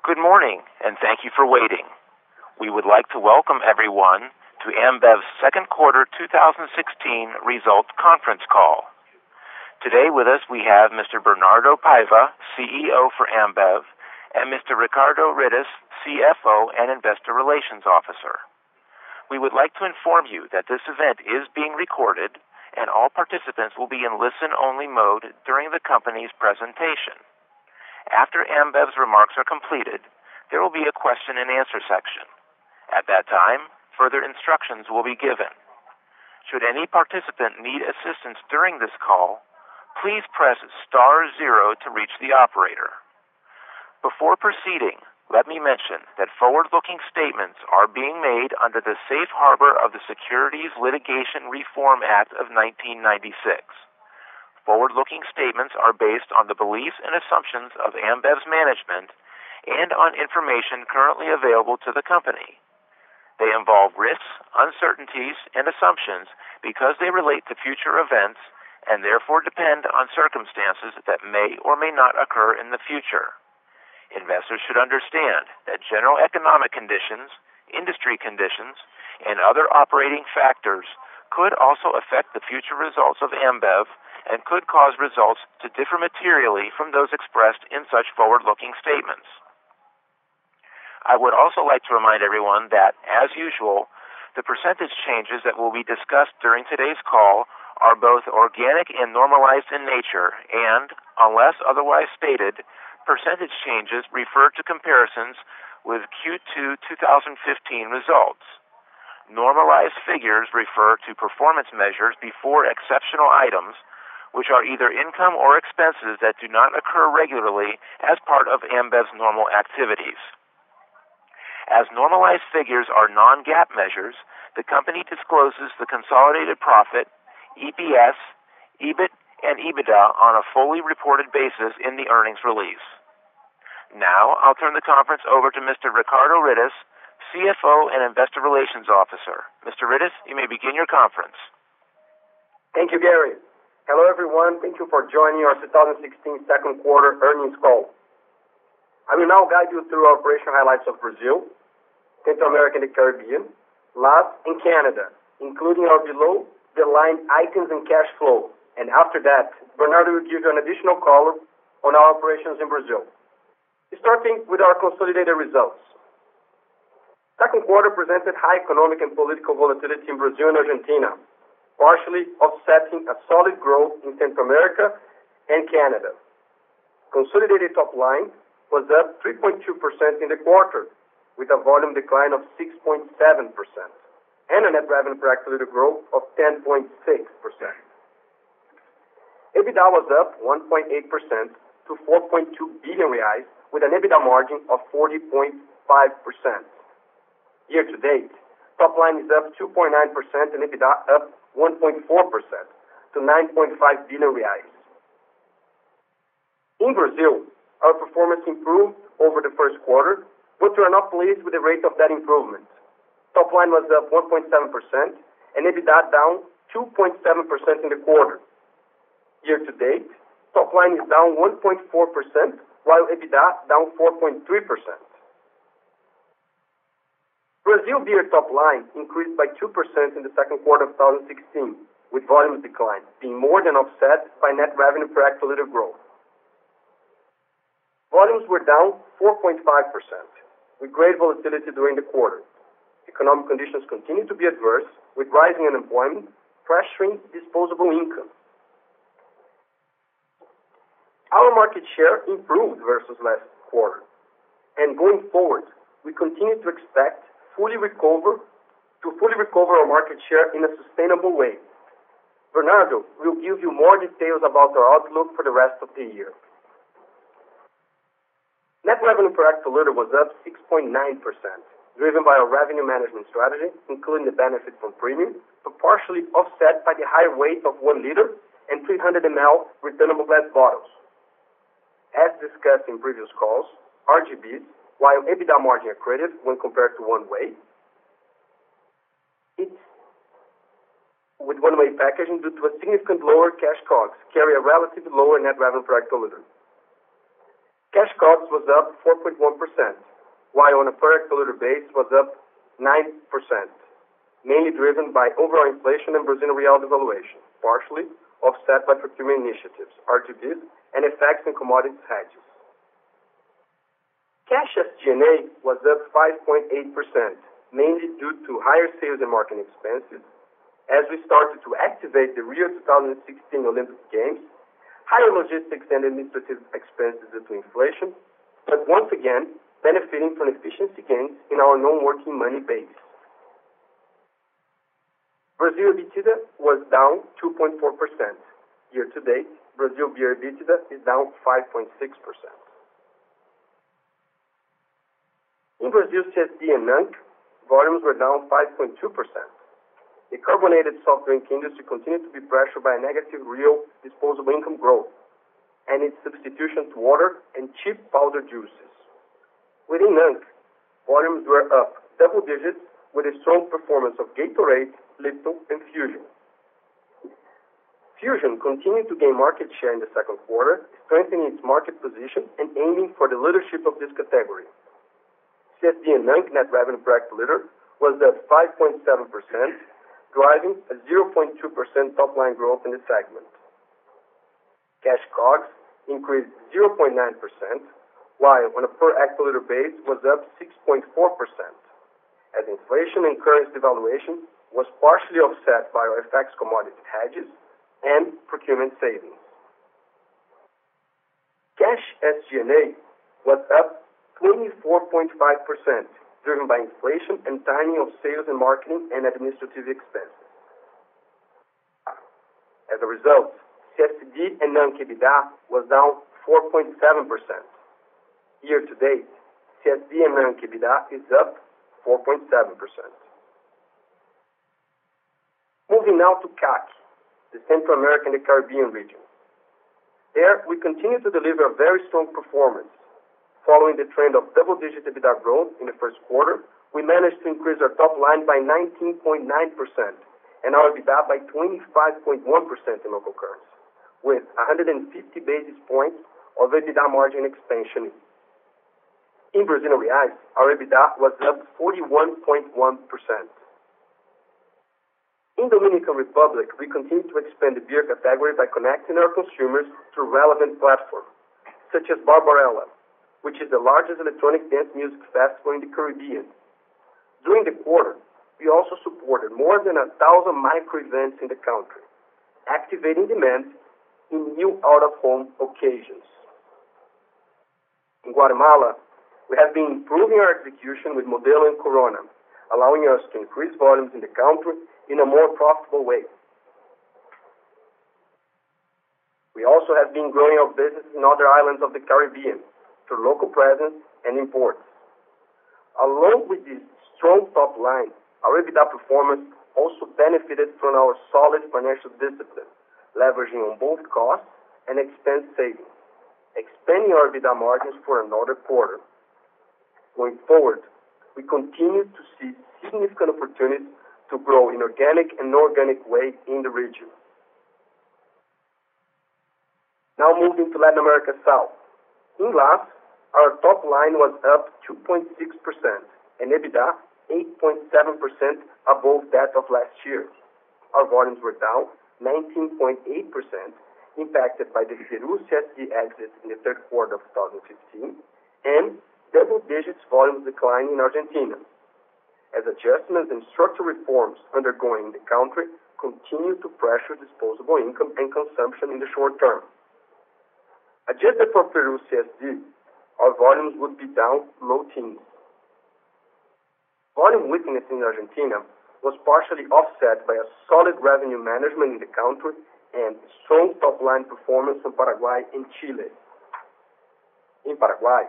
Good morning, and thank you for waiting. We would like to welcome everyone to Ambev's second quarter 2016 results conference call. Today with us, we have Mr. Bernardo Paiva, CEO for Ambev, and Mr. Ricardo Rittes, CFO and Investor Relations Officer. We would like to inform you that this event is being recorded, and all participants will be in listen-only mode during the company's presentation. After Ambev's remarks are completed, there will be a question and answer section. At that time, further instructions will be given. Should any participant need assistance during this call, please press star zero to reach the operator. Before proceeding, let me mention that forward-looking statements are being made under the safe harbor of the Securities Litigation Reform Act of 1995. Forward-looking statements are based on the beliefs and assumptions of Ambev's management and on information currently available to the company. They involve risks, uncertainties, and assumptions because they relate to future events and therefore depend on circumstances that may or may not occur in the future. Investors should understand that general economic conditions, industry conditions, and other operating factors could also affect the future results of Ambev and could cause results to differ materially from those expressed in such forward-looking statements. I would also like to remind everyone that, as usual, the percentage changes that will be discussed during today's call are both organic and normalized in nature, and unless otherwise stated, percentage changes refer to comparisons with Q2 2015 results. Normalized figures refer to performance measures before exceptional items, which are either income or expenses that do not occur regularly as part of Ambev's normal activities. As normalized figures are non-GAAP measures, the company discloses the consolidated profit, EPS, EBIT, and EBITDA on a fully reported basis in the earnings release. Now, I'll turn the conference over to Mr. Ricardo Rittes, CFO and Investor Relations Officer. Mr. Rittes, you may begin your conference. Thank you, Gary. Hello, everyone. Thank you for joining our 2016 second quarter earnings call. I will now guide you through our operational highlights of Brazil, Central America and the Caribbean, LAS, and Canada, including our below-the-line items and cash flow. And after that, Bernardo will give you an additional color on our operations in Brazil. Starting with our consolidated results. Second quarter presented high economic and political volatility in Brazil and Argentina, partially offsetting a solid growth in Central America and Canada. Consolidated top line was up 3.2% in the quarter, with a volume decline of 6.7% and a net revenue per hectoliter growth of 10.6%. EBITDA was up 1.8% to 4.2 billion reais, with an EBITDA margin of 40.5%. Year to date, top line is up 2.9% and EBITDA up 1.4% to 9.5 billion reais. In Brazil, our performance improved over the first quarter, but we are not pleased with the rate of that improvement. Top line was up 1.7% and EBITDA down 2.7% in the quarter. Year to date, top line is down 1.4%, while EBITDA down 4.3%. Brazil beer top line increased by 2% in the second quarter of 2016, with volume decline being more than offset by net revenue per hectoliter growth. Volumes were down 4.5%, with great volatility during the quarter. Economic conditions continue to be adverse, with rising unemployment pressuring disposable income. Our market share improved versus last quarter. And going forward, we continue to expect fully recover to fully recover our market share in a sustainable way. Bernardo will give you more details about our outlook for the rest of the year. Net revenue per hectoliter was up 6.9%, driven by our revenue management strategy, including the benefit from premium, but partially offset by the higher weight of one liter and 300 ml returnable glass bottles. As discussed in previous calls, RGBs, while EBITDA margin accretive when compared to one-way, It's with one-way packaging due to a significant lower cash COGS, carry a relatively lower net revenue per hectoliter. Cash COGS was up 4.1%, while on a per hectoliter base was up 9%, mainly driven by overall inflation and Brazilian real devaluation, partially offset by procurement initiatives, RGBs, and effects in commodities hedges. Cash SG&A was up 5.8%, mainly due to higher sales and marketing expenses as we started to activate the Rio 2016 Olympic Games, higher logistics and administrative expenses due to inflation, but once again, benefiting from efficiency gains in our non-working money base. Brazil EBITDA was down 2.4%. Year to date, Brazil beer EBITDA is down 5.6%. In Brazil CSD and NANC, volumes were down 5.2%. The carbonated soft drink industry continued to be pressured by a negative real disposable income growth and its substitution to water and cheap powder juices. Within NANC, volumes were up double digits with a strong performance of Gatorade, Lipton, and Fusion. Fusion continued to gain market share in the second quarter, strengthening its market position and aiming for the leadership of this category. CSD and NANC net revenue per hectoliter was up 5.7%, driving a 0.2% top-line growth in the segment. Cash COGS increased 0.9%, while on a per hectoliter base was up 6.4%, as inflation and currency devaluation was partially offset by our FX commodity hedges and procurement savings. Cash SG&A was up 24.5%, driven by inflation and timing of sales and marketing and administrative expenses. As a result, CSD and NANC EBITDA was down 4.7%. Year to date, CSD and NANC EBITDA is up 4.7%. Moving now to CAC, the Central America and the Caribbean region. There, we continue to deliver a very strong performance. Following the trend of double-digit EBITDA growth in the first quarter, we managed to increase our top line by 19.9% and our EBITDA by 25.1% in local currency, with 150 basis points of EBITDA margin expansion. In Brazilian reais, our EBITDA was up 41.1%. In Dominican Republic, we continue to expand the beer category by connecting our consumers through relevant platforms such as Barbarella, which is the largest electronic dance music festival in the Caribbean. During the quarter, we also supported more than a 1,000 micro events in the country, activating demand in new out-of-home occasions. In Guatemala, we have been improving our execution with Modelo and Corona, allowing us to increase volumes in the country in a more profitable way. We also have been growing our business in other islands of the Caribbean through local presence and imports. Along with this strong top line, our EBITDA performance also benefited from our solid financial discipline, leveraging on both costs and expense savings, expanding our EBITDA margins for another quarter. Going forward, we continue to see significant opportunities to grow in organic and inorganic way in the region. Now moving to Latin America South. In LAS, our top line was up 2.6% and EBITDA 8.7% above that of last year. Our volumes were down 19.8%, impacted by the Peru CSD exit in the third quarter of 2015 and double-digit volume decline in Argentina, as adjustments and structural reforms undergoing in the country continue to pressure disposable income and consumption in the short term. Adjusted for Peru CSD, our volumes would be down low teens. Volume weakness in Argentina was partially offset by a solid revenue management in the country and strong top-line performance in Paraguay and Chile. In Paraguay,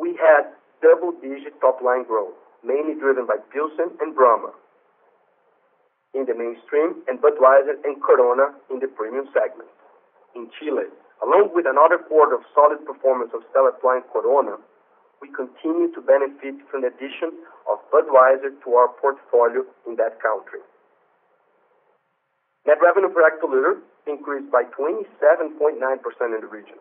we had double-digit top-line growth, mainly driven by Pilsen and Brahma in the mainstream and Budweiser and Corona in the premium segment. In Chile, along with another quarter of solid performance of Stella Artois and Corona, we continue to benefit from the addition of Budweiser to our portfolio in that country. Net revenue per hectoliter increased by 27.9% in the region,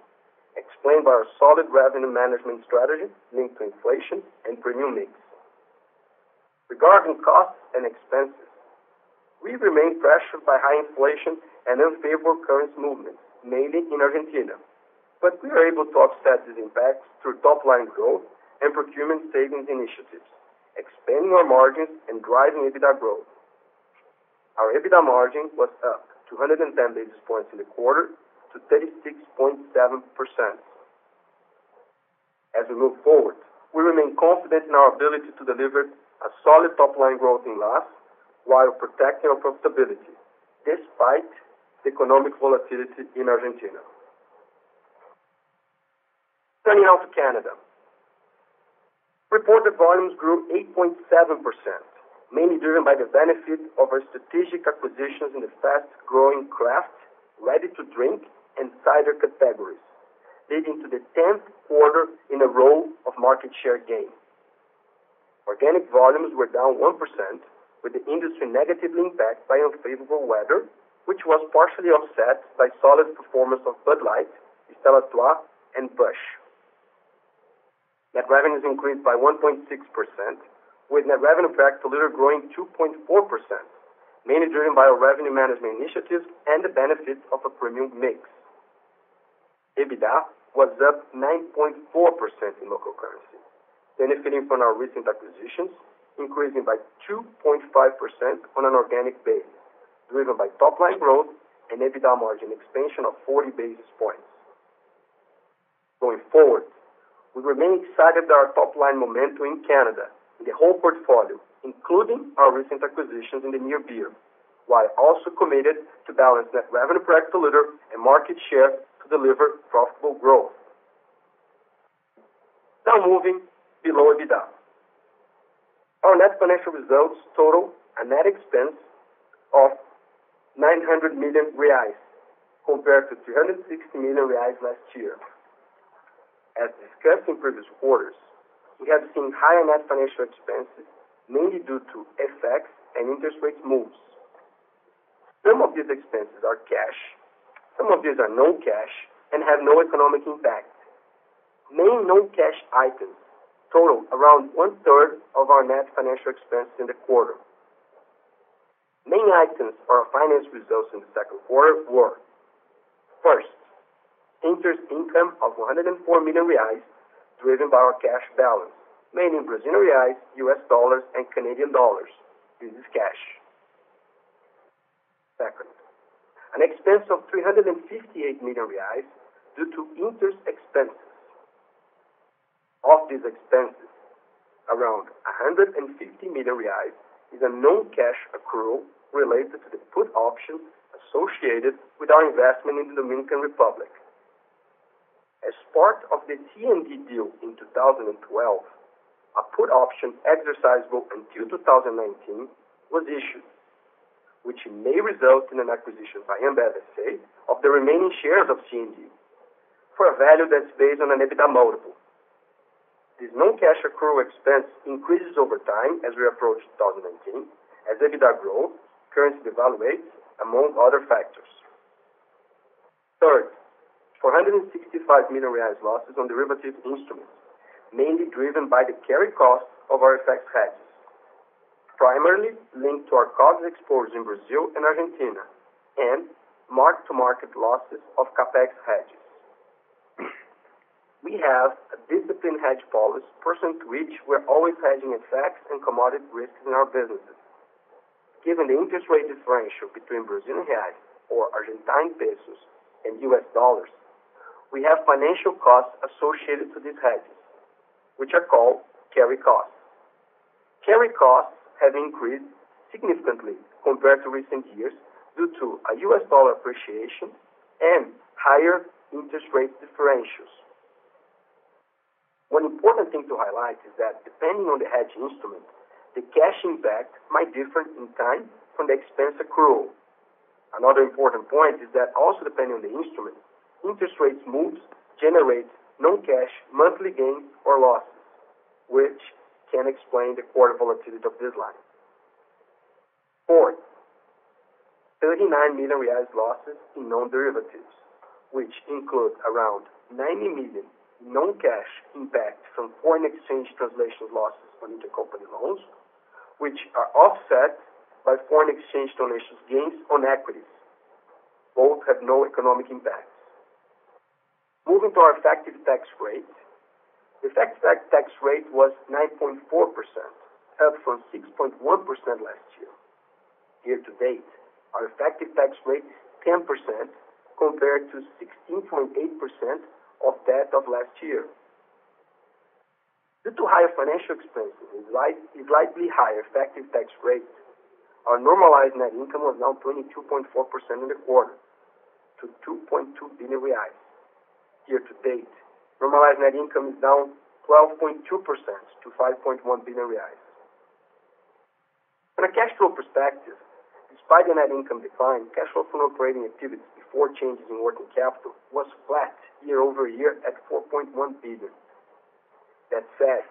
explained by our solid revenue management strategy linked to inflation and premium mix. Regarding costs and expenses, we remain pressured by high inflation and unfavorable currency movements, mainly in Argentina. But we are able to offset these impacts through top-line growth and procurement savings initiatives, expanding our margins and driving EBITDA growth. Our EBITDA margin was up 210 basis points in the quarter to 36.7%. As we move forward, we remain confident in our ability to deliver a solid top-line growth in LAS while protecting our profitability despite economic volatility in Argentina. Turning now to Canada. Reported volumes grew 8.7%, mainly driven by the benefit of our strategic acquisitions in the fast-growing craft, ready-to-drink, and cider categories, leading to the 10th quarter in a row of market share gain. Organic volumes were down 1%, with the industry negatively impacted by unfavorable weather, which was partially offset by solid performance of Bud Light, Stella Artois, and Busch. Net revenues increased by 1.6%, with net revenue per hectoliter growing 2.4%, mainly driven by our revenue management initiatives and the benefits of a premium mix. EBITDA was up 9.4% in local currency, benefiting from our recent acquisitions, increasing by 2.5% on an organic basis, driven by top-line growth and EBITDA margin expansion of 40 basis points. Going forward, we remain excited by our top-line momentum in Canada in the whole portfolio, including our recent acquisitions in the near beer, while also committed to balance net revenue per hectoliter and market share to deliver profitable growth. Now moving below EBITDA. Our net financial results total a net expense of 900 million reais compared to 360 million reais last year. As discussed in previous quarters, we have seen higher net financial expenses, mainly due to FX and interest rate moves. Some of these expenses are cash, some of these are non-cash and have no economic impact. Main non-cash items total around one-third of our net financial expense in the quarter. Main items for our finance results in the second quarter were, first, interest income of 104 million reais, driven by our cash balance, mainly in Brazilian reais, US dollars, and Canadian dollars. This is cash. Second, an expense of 358 million reais due to interest expenses. Of these expenses, around 150 million reais is a non-cash accrual related to the put option associated with our investment in the Dominican Republic. As part of the T&D deal in 2012, a put option exercisable until 2019 was issued, which may result in an acquisition by Ambev S.A. of the remaining shares of T&D for a value that's based on an EBITDA multiple. This non-cash accrual expense increases over time as we approach 2019, as EBITDA growth currency devaluates, among other factors. Third, 465 million reais losses on derivative instruments, mainly driven by the carry cost of our FX hedges, primarily linked to our COGS exposure in Brazil and Argentina, and mark-to-market losses of CapEx hedges. We have a disciplined hedge policy pursuant to which we're always hedging FX and commodity risks in our businesses. Given the interest rate differential between Brazilian reais or Argentine pesos and US dollars, we have financial costs associated to these hedges, which are called carry costs. Carry costs have increased significantly compared to recent years due to a US dollar appreciation and higher interest rate differentials. One important thing to highlight is that depending on the hedge instrument, the cash impact might differ in time from the expense accrual. Another important point is that also depending on the instrument, interest rates moves generate non-cash monthly gains or losses, which can explain the quarter volatility of this line. Fourth, 39 million reais losses in non-derivatives, which include around 90 million non-cash impact from foreign exchange translation losses on intercompany loans, which are offset by foreign exchange translation gains on equities. Both have no economic impacts. Moving to our effective tax rate. The effective tax rate was 9.4%, up from 6.1% last year. Year to date, our effective tax rate is 10% compared to 16.8% of that of last year. Due to higher financial expenses and slightly higher effective tax rate, our normalized net income was down 22.4% in the quarter to 2.2 billion reais. Year to date, normalized net income is down 12.2% to 5.1 billion reais. From a cash flow perspective, despite the net income decline, cash flow from operating activities before changes in working capital was flat year-over-year at 4.1 billion. That said,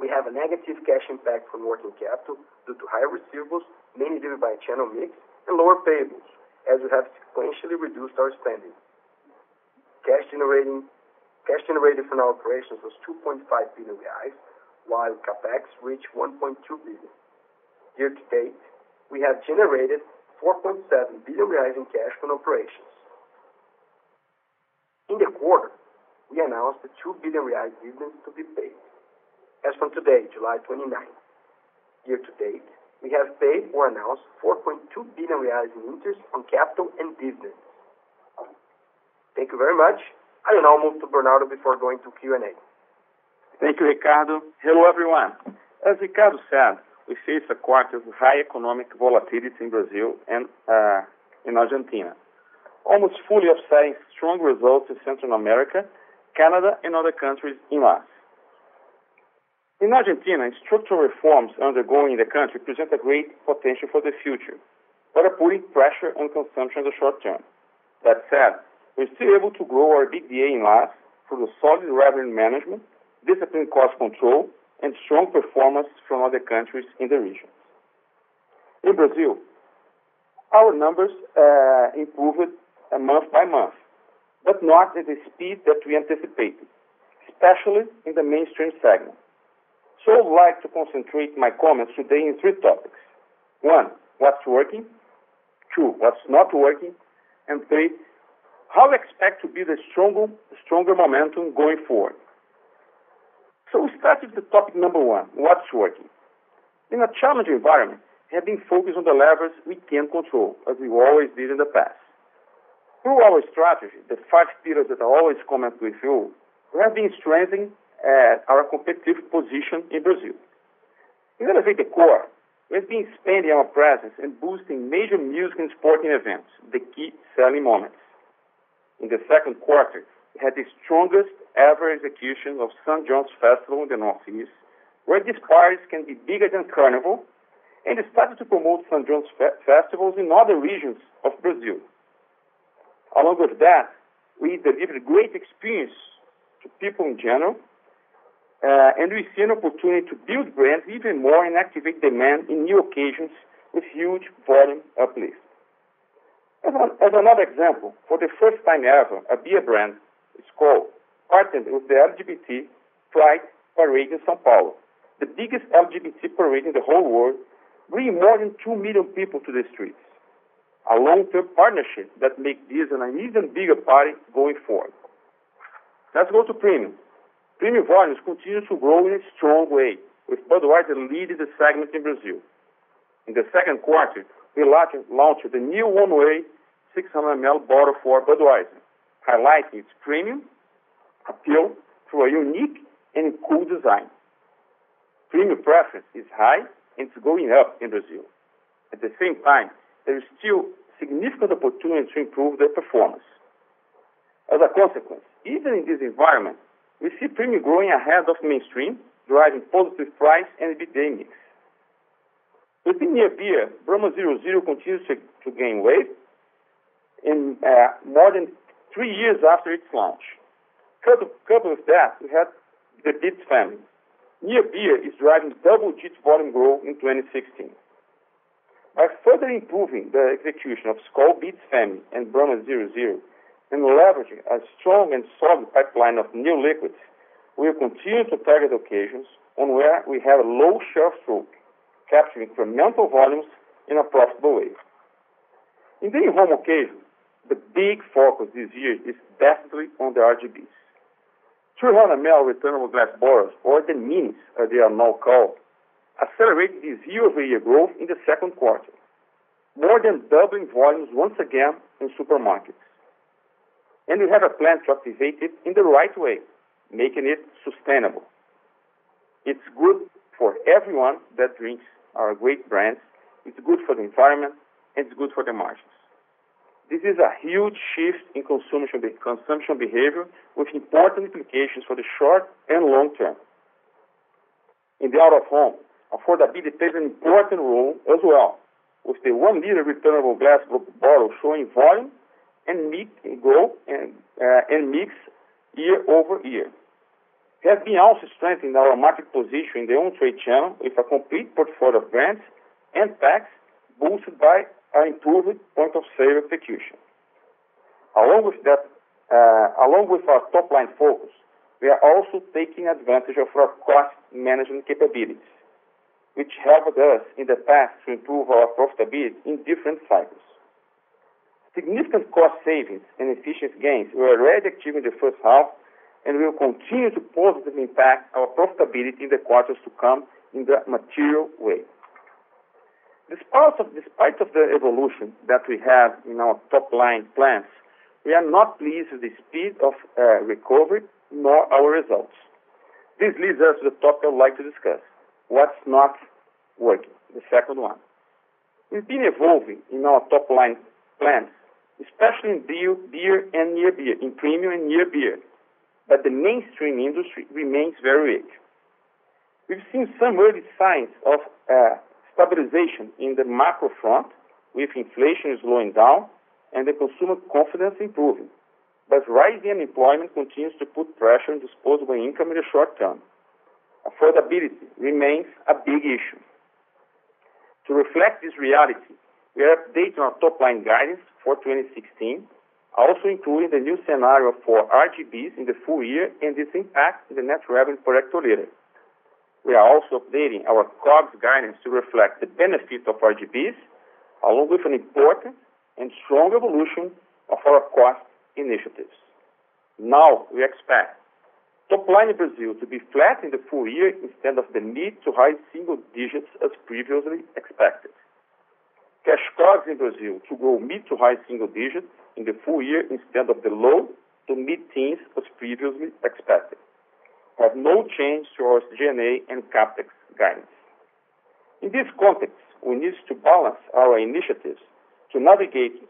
we have a negative cash impact from working capital due to higher receivables, mainly driven by channel mix and lower payables, as we have sequentially reduced our spending. Cash generating cash generated from our operations was 2.5 billion reais, while CapEx reached 1.2 billion. Year to date, we have generated 4.7 billion reais in cash from operations. In the quarter, we announced the 2 billion reais dividend to be paid as from today, July 29th. Year to date, we have paid or announced 4.2 billion reais in interest on capital and dividends. Thank you very much. I will now move to Bernardo before going to Q&A. Thank you, Ricardo. Hello, everyone. As Ricardo said, we face a quarter of high economic volatility in Brazil and uh, in Argentina, almost fully offsetting strong results in Central America, Canada, and other countries in LAS. In Argentina, structural reforms undergoing in the country present a great potential for the future, but are putting pressure on consumption in the short term. That said, we're still able to grow our EBITDA in LAS through the solid revenue management, disciplined cost control, and strong performance from other countries in the region. In Brazil, our numbers uh, improved month by month, but not at the speed that we anticipated, especially in the mainstream segment. So I would like to concentrate my comments today in three topics. One, what's working? Two, what's not working? And Three, how we expect to build a stronger momentum going forward. So we start with the topic number one, what's working? In a challenging environment, been focused on the levers we can control, as we always did in the past. Through our strategy, the five pillars that I always comment with you, we have been strengthening uh, our competitive position in Brazil. In Elevate the Core, we've been expanding our presence and boosting major music and sporting events, the key selling moments. In the second quarter, we had the strongest ever execution of São João's Festival in the Northeast, where these parties can be bigger than Carnival, and started to promote São João's festivals in other regions of Brazil. Along with that, we delivered great experience to people in general, uh, and we see an opportunity to build brands even more and activate demand in new occasions with huge volume uplift. As another example, for the first time ever, a beer brand, Skol, partnered with the LGBT Pride Parade in São Paulo, the biggest LGBT parade in the whole world, bringing more than 2 million people to the streets. A long-term partnership that makes this an even bigger party going forward. Let's go to premium. Premium volumes continue to grow in a strong way, with Budweiser leading the segment in Brazil. In the second quarter, we launched the new one-way 600 ml bottle for Budweiser, highlighting its premium appeal through a unique and cool design. Premium preference is high and it's going up in Brazil. At the same time, there is still significant opportunity to improve their performance. As a consequence, even in this environment, we see premium growing ahead of mainstream, driving positive price and EBITDA mix. Within near beer, Brahma 0,0% continues to gain weight in uh, more than three years after its launch. Coupled with that, we have the Beats family. Near beer is driving double-digit volume growth in 2016. By further improving the execution of Skol Beats family and Brahma 0,0%, and leveraging a strong and solid pipeline of new liquids, we will continue to target occasions on where we have a low of throat, capturing incremental volumes in a profitable way. In the in-home occasion, the big focus this year is definitely on the RGBs. 300 ml returnable glass bottles, or the minis as they are now called, accelerated this year-over-year growth in the second quarter, more than doubling volumes once again in supermarkets. And we have a plan to activate it in the right way, making it sustainable. It's good for everyone that drinks our great brands, it's good for the environment, and it's good for the margins. This is a huge shift in consumption behavior with important implications for the short and long term. In the out-of-home, affordability plays an important role as well, with the 1-liter returnable glass bottle showing volume and mix growth and mix year-over-year. We have been also strengthening our market position in the on-trade channel with a complete portfolio of brands and packs boosted by our improved point-of-sale execution. Along with that uh along with our top-line focus, we are also taking advantage of our cost management capabilities, which helped us in the past to improve our profitability in different cycles. Significant cost savings and efficiency gains were already achieved in the first half and will continue to positively impact our profitability in the quarters to come in a material way. Despite of the evolution that we have in our top-line plans, we are not pleased with the speed of uh, recovery nor our results. This leads us to the topic I'd like to discuss, what's not working, the second one. We've been evolving in our top-line plans, especially in beer and near beer, in premium and near beer, but the mainstream industry remains very weak. We've seen some early signs of uh, stabilization in the macro front, with inflation slowing down and the consumer confidence improving. But rising unemployment continues to put pressure on disposable income in the short term. Affordability remains a big issue. To reflect this reality, we are updating our top-line guidance for 2016, also including the new scenario for RGBs in the full year and its impact in the net revenue per hectoliter. We are also updating our COGS guidance to reflect the benefit of RGBs, along with an important and strong evolution of our cost initiatives. Now we expect top line in Brazil to be flat in the full year instead of the mid to high single digits as previously expected. Cash COGS in Brazil to grow mid to high single digits in the full year instead of the low to mid-teens as previously expected. Have no change to our G&A and CapEx guidance. In this context, we need to balance our initiatives to navigate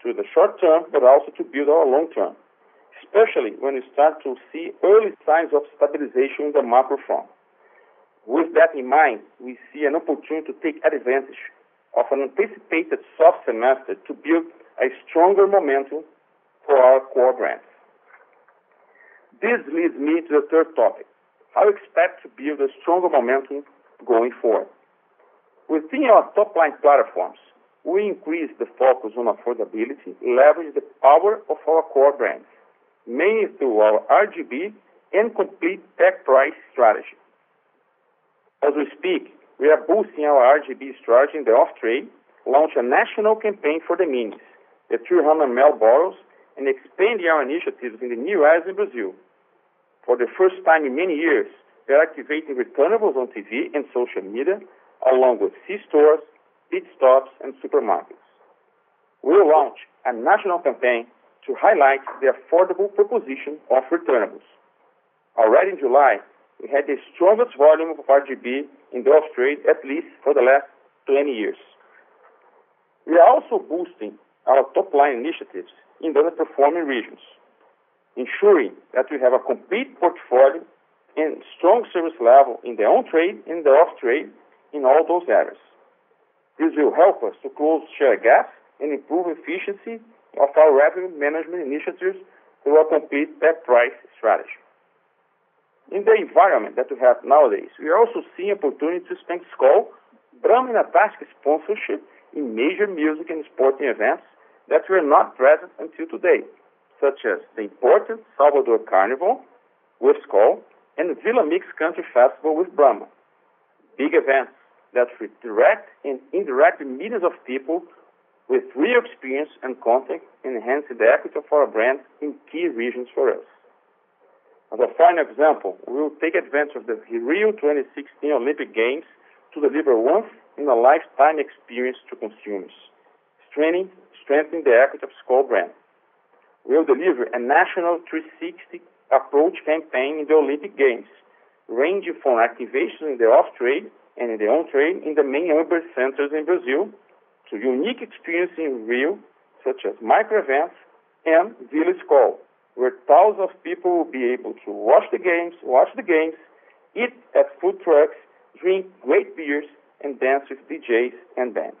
through the short term, but also to build our long term, especially when we start to see early signs of stabilization in the macro front. With that in mind, we see an opportunity to take advantage of an anticipated soft semester to build a stronger momentum for our core brands. This leads me to the third topic, how we expect to build a stronger momentum going forward. Within our top-line platforms, we increase the focus on affordability, leverage the power of our core brands, mainly through our RGB and complete pack price strategy. As we speak, we are boosting our RGB strategy in the off-trade, launch a national campaign for the minis, the 300 ml bottles, and expanding our initiatives in the new areas in Brazil. For the first time in many years, we are activating returnables on TV and social media, along with C-stores, pit stops, and supermarkets. We will launch a national campaign to highlight the affordable proposition of returnables. Already in July, we had the strongest volume of RGB in the off-trade, at least for the last 20 years. We are also boosting our top-line initiatives in the underperforming regions, ensuring that we have a complete portfolio and strong service level in the on-trade and the off-trade in all those areas. This will help us to close share gaps and improve efficiency of our revenue management initiatives through a complete pack price strategy. In the environment that we have nowadays, we are also seeing opportunities to expand Brahma and Antarctica sponsorship in major music and sporting events that were not present until today, such as the important Salvador Carnival with Skol and Villa Mix Country Festival with Brahma. Big events that reach direct and indirect millions of people with real experience and content, enhancing the equity of our brand in key regions for us. As a final example, we will take advantage of the Rio 2016 Olympic Games to deliver once in a lifetime experience to consumers, strengthening, strengthening the equity of Skol brand. We will deliver a national 360 approach campaign in the Olympic Games, ranging from activation in the off-trade and in the on-trade in the main urban centers in Brazil to unique experience in Rio, such as micro events and Villa Skol, where thousands of people will be able to watch the games, watch the games, eat at food trucks, drink great beers, and dance with DJs and bands.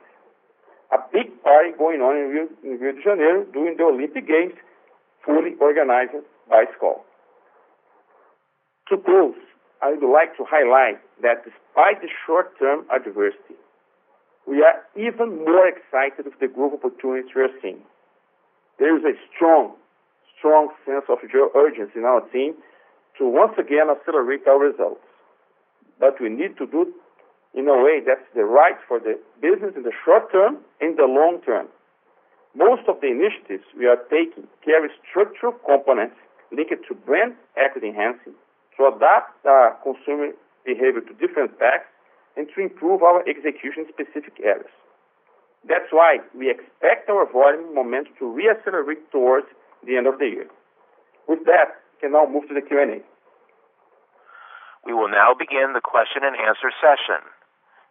A big party going on in Rio, in Rio de Janeiro during the Olympic Games, fully organized by Skol. To close, I would like to highlight that despite the short-term adversity, we are even more excited with the growth opportunities we are seeing. There is a strong, strong sense of urgency in our team to once again accelerate our results. But we need to do it in a way that's the right for the business in the short term and the long term. Most of the initiatives we are taking carry structural components linked to brand equity enhancing, to adapt our consumer behavior to different packs, and to improve our execution in specific areas. That's why we expect our volume momentum to reaccelerate towards the end of the year. With that, we can now move to the Q&A. We will now begin the question and answer session.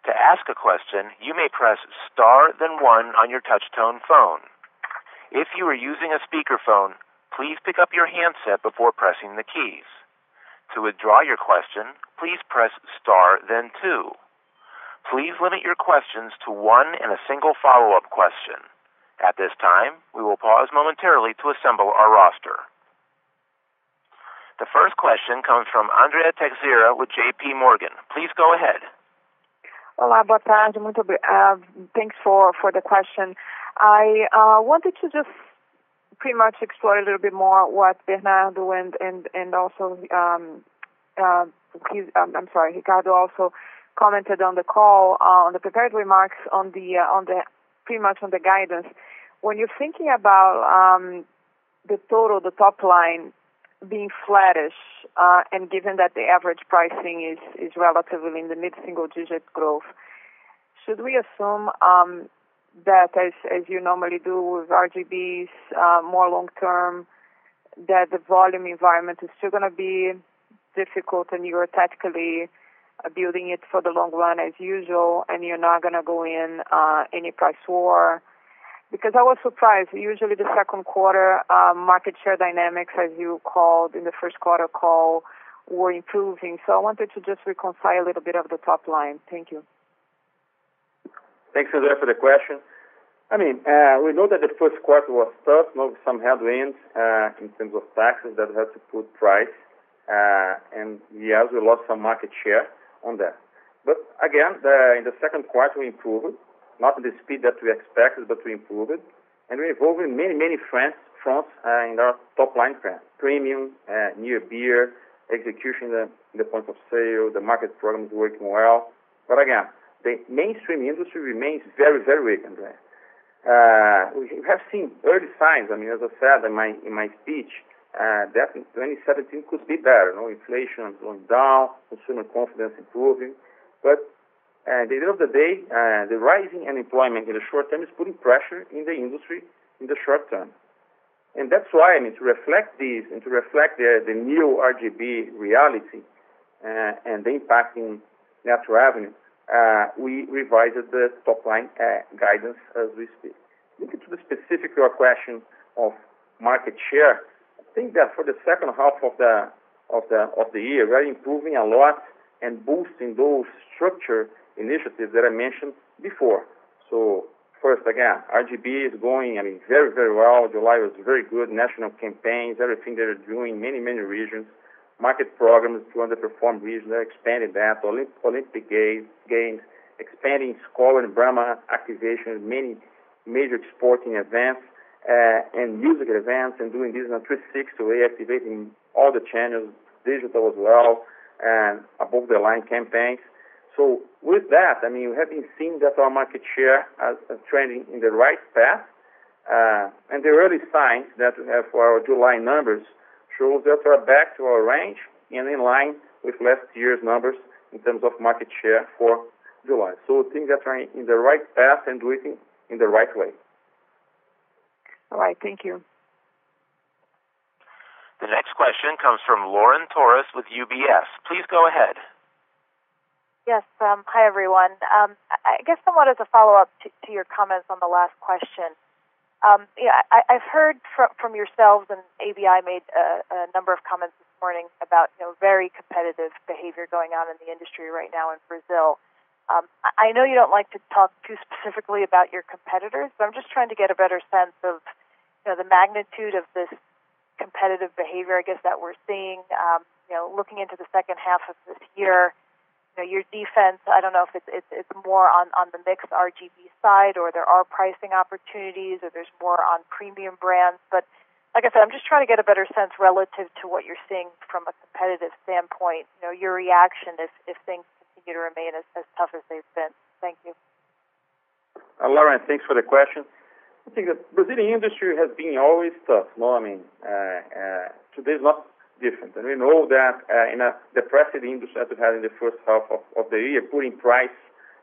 To ask a question, you may press star then one on your touch-tone phone. If you are using a speakerphone, please pick up your handset before pressing the keys. To withdraw your question, please press star then two. Please limit your questions to one and a single follow-up question. At this time, we will pause momentarily to assemble our roster. The first question comes from Andrea Teixeira with JP Morgan. Please go ahead. Olá, boa tarde. Muito thanks for the question. I uh, wanted to just pretty much explore a little bit more what Bernardo and also um, uh, um, I'm sorry, Ricardo also commented on the call uh, on the prepared remarks on the uh, on the pretty much on the guidance. When you're thinking about um, the total, the top line being flattish, uh, and given that the average pricing is is relatively in the mid-single digit growth, should we assume um, that as as you normally do with RGBs, uh, more long term, that the volume environment is still going to be difficult and you're tactically building it for the long run as usual, and you're not going to go in uh, any price war. Because I was surprised. Usually, the second quarter uh, market share dynamics, as you called in the first quarter call, were improving. So I wanted to just reconcile a little bit of the top line. Thank you. Thanks, Andrea, for the question. I mean, uh, we know that the first quarter was tough, you know, some headwinds uh, in terms of taxes that had to put price, uh, and yes, we lost some market share on that. But again, the, in the second quarter, we improved, not in the speed that we expected, but we improved, and we evolved in many, many fronts, fronts uh, in our top line trend: premium, uh, near beer, execution in the, in the point of sale, the market program is working well. But again, the mainstream industry remains very, very weak, Andrea. Uh, we have seen early signs. I mean, as I said in my in my speech, uh, that 2017 could be better. No inflation going down, consumer confidence improving, but at the end of the day, uh, the rising unemployment in the short term is putting pressure in the industry in the short term. And that's why, I mean, to reflect this and to reflect the, the new RGB reality uh, and the impact in net revenue, uh, we revised the top line uh, guidance as we speak. Looking to the specific question of market share, think that for the second half of the of the of the year, we are improving a lot and boosting those structure initiatives that I mentioned before. So first, again, RGB is going, I mean, very, very well. July was very good. National campaigns, everything they're doing, many, many regions market programs to underperform regions. They're expanding that. Olymp- Olympic games, expanding Skol and Brahma activation, many major sporting events, and music events and doing this in a 360 way, activating all the channels, digital as well, and above the line campaigns. So with that, I mean, we have been seeing that our market share is trending in the right path. uh, And the early signs that we have for our July numbers shows that we're back to our range and in line with last year's numbers in terms of market share for July. So things are trying in the right path and doing in the right way. All right. Thank you. The next question comes from Lauren Torres with UBS. Please go ahead. Yes. Um, hi, everyone. Um, I guess somewhat as a follow-up to your comments on the last question. Um, yeah, I've heard from yourselves, and ABI made a number of comments this morning about, you know, very competitive behavior going on in the industry right now in Brazil. I know you don't like to talk too specifically about your competitors, but I'm just trying to get a better sense of, you know, the magnitude of this competitive behavior, I guess, that we're seeing, um, you know, looking into the second half of this year. You know, your defense, I don't know if it's it's it's more on on the mixed RGB side or there are pricing opportunities or there's more on premium brands. But like I said, I'm just trying to get a better sense relative to what you're seeing from a competitive standpoint, you know, your reaction if if things continue to remain as as tough as they've been. Thank you. Uh, Lauren, thanks for the question. I think the Brazilian industry has been always tough. No, I mean, uh, uh, today is not different. And we know that uh, in a depressed industry that we had in the first half of of the year, putting price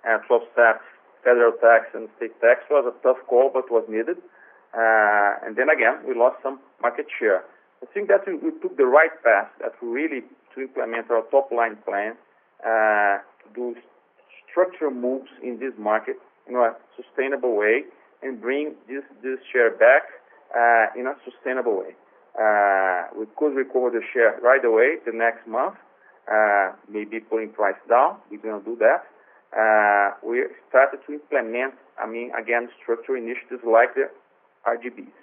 and plus tax, federal tax and state tax was a tough call, but was needed. Uh, and then again, we lost some market share. I think that we took the right path that we really to implement our top line plan, uh, to do structural moves in this market in a sustainable way and bring this this share back uh, in a sustainable way. Uh, we could recover the share right away the next month, uh, maybe putting price down. We're gonna do that. We started to implement, I mean, again, structural initiatives like the RGBs.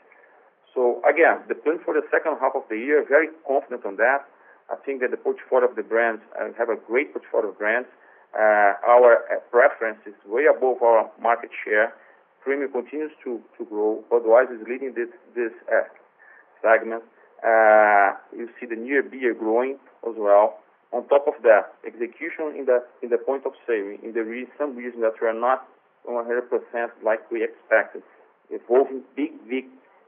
So again, the plan for the second half of the year, very confident on that. I think that the portfolio of the brands uh, have a great portfolio of brands. Our uh, preference is way above our market share. Premium continues to to grow. Budweiser is leading this this uh, segment. Uh, you see the near beer growing as well. On top of that, execution in the in the point of sale in the some regions that were not 100% like we expected, evolving big big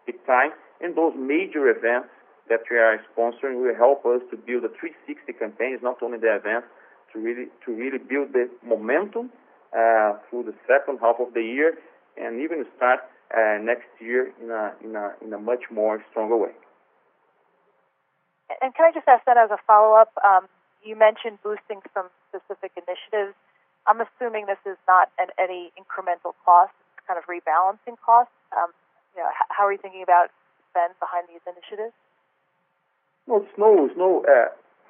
big time. And those major events that we are sponsoring will help us to build a 360 campaigns, not only the events, to really to really build the momentum uh, through the second half of the year and even start uh, next year in a in, a, in a much more stronger way. And can I just ask that as a follow-up, um, you mentioned boosting some specific initiatives. I'm assuming this is not at any incremental cost, it's kind of rebalancing costs. Um, you know, how are you thinking about spend behind these initiatives? Well, it's no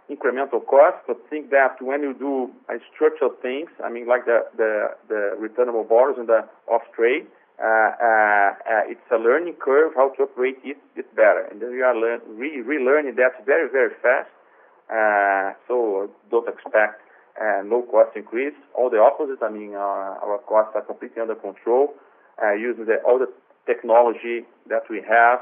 incremental cost, but think that when you do structural things, I mean, like the the returnable bottles and the off-trade, uh, uh, uh, it's a learning curve how to operate it better. And then we are relearning that very, very fast. Uh so don't expect no cost increase. All the opposite. I mean, our costs are completely under control, using all the technology that we have